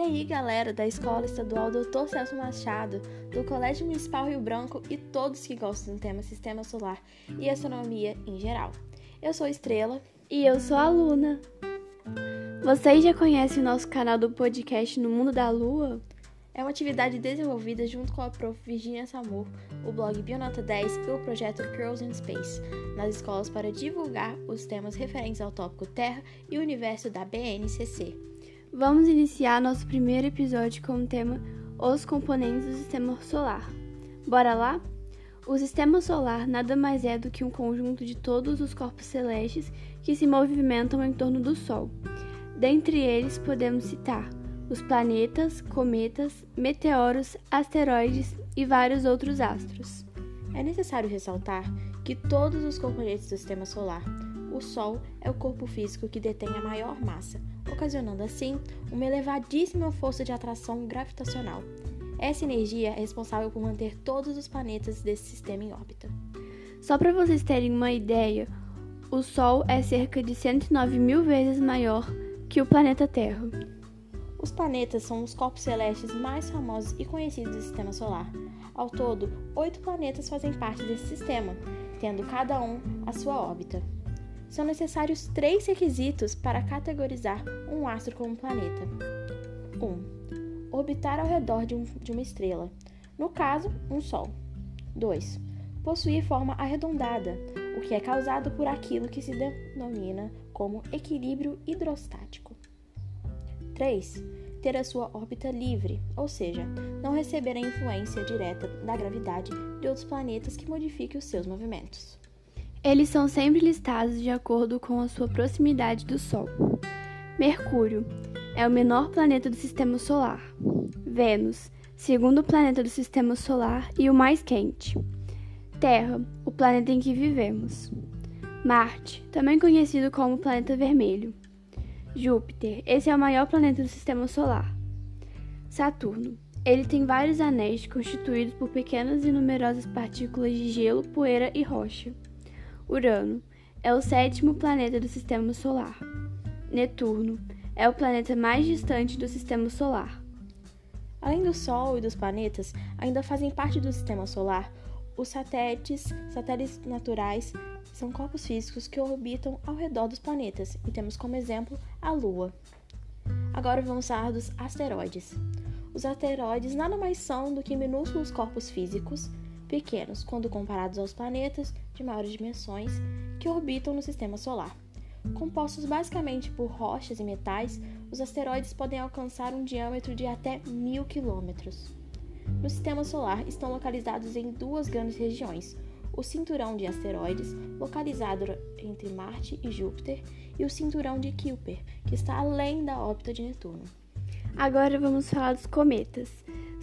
aí, galera da Escola Estadual Dr. Celso Machado, do Colégio Municipal Rio Branco e todos que gostam do tema Sistema Solar e Astronomia em geral. Eu sou Estrela. E eu sou a Luna. Vocês já conhecem o nosso canal do podcast No Mundo da Lua? É uma atividade desenvolvida junto com a prof. Virginia Samur, o blog Bionota 10 e o projeto Girls in Space, nas escolas para divulgar os temas referentes ao tópico Terra e Universo da BNCC. Vamos iniciar nosso primeiro episódio com o tema Os componentes do sistema solar. Bora lá? O sistema solar nada mais é do que um conjunto de todos os corpos celestes que se movimentam em torno do Sol. Dentre eles podemos citar os planetas, cometas, meteoros, asteroides e vários outros astros. É necessário ressaltar que todos os componentes do sistema solar, o Sol é o corpo físico que detém a maior massa, ocasionando assim uma elevadíssima força de atração gravitacional. Essa energia é responsável por manter todos os planetas desse sistema em órbita. Só para vocês terem uma ideia, o Sol é cerca de 109 mil vezes maior que o planeta Terra. Os planetas são os corpos celestes mais famosos e conhecidos do sistema solar. Ao todo, oito planetas fazem parte desse sistema, tendo cada um a sua órbita são necessários três requisitos para categorizar um astro como planeta: 1. Um, orbitar ao redor de, um, de uma estrela, no caso, um Sol. 2. Possuir forma arredondada, o que é causado por aquilo que se denomina como equilíbrio hidrostático. 3. Ter a sua órbita livre, ou seja, não receber a influência direta da gravidade de outros planetas que modifiquem os seus movimentos. Eles são sempre listados de acordo com a sua proximidade do Sol. Mercúrio é o menor planeta do sistema solar. Vênus, segundo planeta do sistema solar e o mais quente. Terra, o planeta em que vivemos. Marte, também conhecido como planeta vermelho. Júpiter, esse é o maior planeta do sistema solar. Saturno, ele tem vários anéis constituídos por pequenas e numerosas partículas de gelo, poeira e rocha. Urano é o sétimo planeta do sistema solar. Netuno é o planeta mais distante do sistema solar. Além do Sol e dos planetas, ainda fazem parte do sistema solar os satélites, satélites naturais, são corpos físicos que orbitam ao redor dos planetas, e temos como exemplo a Lua. Agora vamos falar dos asteroides. Os asteroides nada mais são do que minúsculos corpos físicos pequenos quando comparados aos planetas de maiores dimensões que orbitam no sistema solar. Compostos basicamente por rochas e metais, os asteroides podem alcançar um diâmetro de até mil quilômetros. No sistema solar estão localizados em duas grandes regiões: o cinturão de asteroides, localizado entre Marte e Júpiter, e o cinturão de Kuiper, que está além da órbita de Netuno. Agora vamos falar dos cometas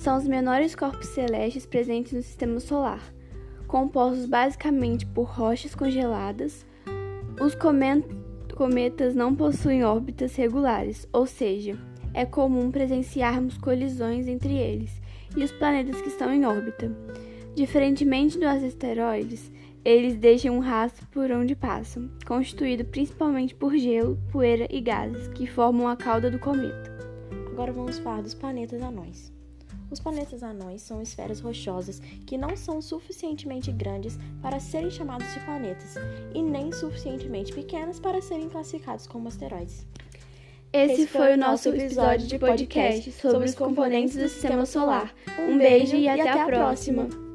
são os menores corpos celestes presentes no sistema solar, compostos basicamente por rochas congeladas. Os cometas não possuem órbitas regulares, ou seja, é comum presenciarmos colisões entre eles e os planetas que estão em órbita. Diferentemente dos asteroides, eles deixam um rastro por onde passam, constituído principalmente por gelo, poeira e gases que formam a cauda do cometa. Agora vamos falar dos planetas anões. Os planetas anões são esferas rochosas que não são suficientemente grandes para serem chamados de planetas e nem suficientemente pequenas para serem classificados como asteroides. Esse foi o nosso episódio de podcast sobre os componentes do sistema solar. Um beijo e até a próxima!